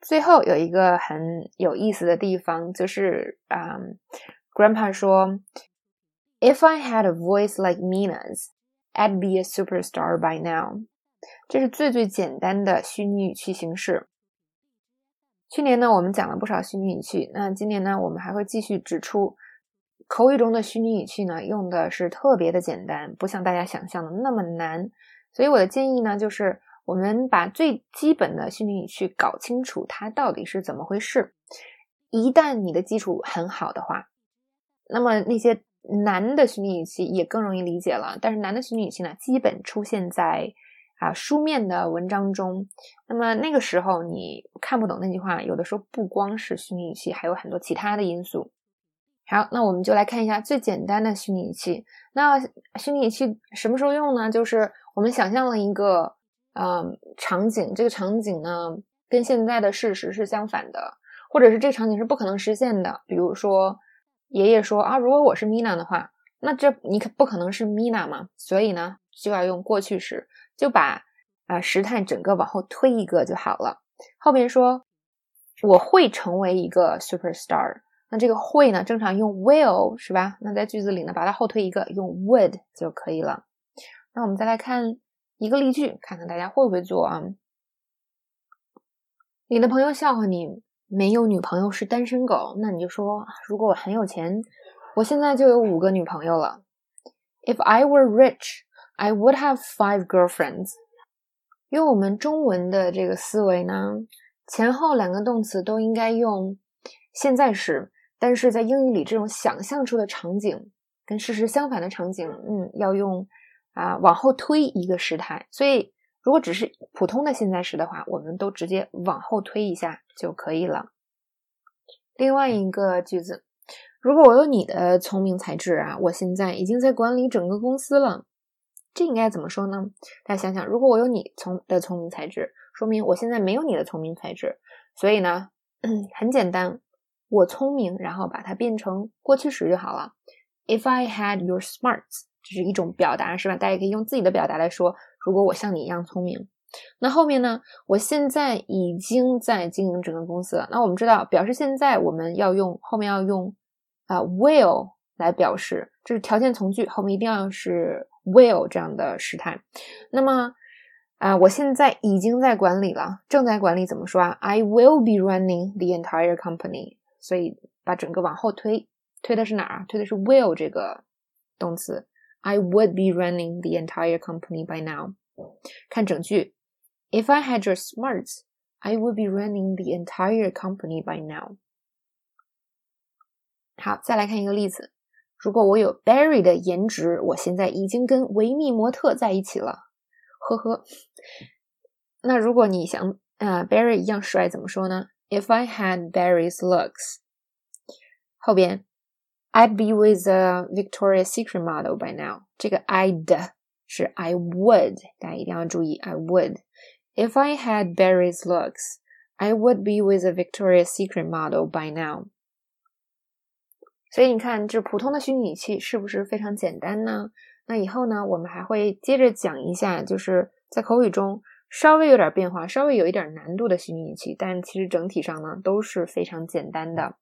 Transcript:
最后有一个很有意思的地方，就是啊、嗯、，Grandpa 说，If I had a voice like Mina's, I'd be a superstar by now。这是最最简单的虚拟语气形式。去年呢，我们讲了不少虚拟语气，那今年呢，我们还会继续指出，口语中的虚拟语气呢，用的是特别的简单，不像大家想象的那么难。所以我的建议呢，就是我们把最基本的虚拟语气搞清楚，它到底是怎么回事。一旦你的基础很好的话，那么那些难的虚拟语气也更容易理解了。但是难的虚拟语气呢，基本出现在啊书面的文章中。那么那个时候你看不懂那句话，有的时候不光是虚拟语气，还有很多其他的因素。好，那我们就来看一下最简单的虚拟语气。那虚拟语气什么时候用呢？就是我们想象了一个嗯场景，这个场景呢跟现在的事实是相反的，或者是这个场景是不可能实现的。比如说，爷爷说啊，如果我是 Mina 的话，那这你可不可能是 Mina 嘛？所以呢，就要用过去时，就把啊时态整个往后推一个就好了。后面说我会成为一个 superstar。那这个会呢，正常用 will 是吧？那在句子里呢，把它后推一个，用 would 就可以了。那我们再来看一个例句，看看大家会不会做啊？你的朋友笑话你没有女朋友是单身狗，那你就说，如果我很有钱，我现在就有五个女朋友了。If I were rich, I would have five girlfriends。用我们中文的这个思维呢，前后两个动词都应该用现在时。但是在英语里，这种想象出的场景跟事实相反的场景，嗯，要用啊往后推一个时态。所以，如果只是普通的现在时的话，我们都直接往后推一下就可以了。另外一个句子，如果我有你的聪明才智啊，我现在已经在管理整个公司了。这应该怎么说呢？大家想想，如果我有你聪的聪明才智，说明我现在没有你的聪明才智。所以呢，很简单。我聪明，然后把它变成过去时就好了。If I had your smarts，这是一种表达，是吧？大家可以用自己的表达来说。如果我像你一样聪明，那后面呢？我现在已经在经营整个公司了。那我们知道，表示现在我们要用后面要用啊、will 来表示，这是条件从句，后面一定要是 will 这样的时态。那么啊、我现在已经在管理了，正在管理怎么说啊？I will be running the entire company。所以把整个往后推，推的是哪儿？推的是 will 这个动词。I would be running the entire company by now。看整句，If I had your smarts, I would be running the entire company by now。好，再来看一个例子。如果我有 Barry 的颜值，我现在已经跟维密模特在一起了。呵呵。那如果你想啊、呃、Barry 一样帅，怎么说呢？If I had Barry's looks，后边 I'd be with a Victoria's Secret model by now。这个 I'd 是 I would，大家一定要注意 I would。If I had Barry's looks, I would be with a Victoria's Secret model by now。所以你看，这普通的虚拟语气是不是非常简单呢？那以后呢，我们还会接着讲一下，就是在口语中。稍微有点变化，稍微有一点难度的虚拟语气，但其实整体上呢都是非常简单的。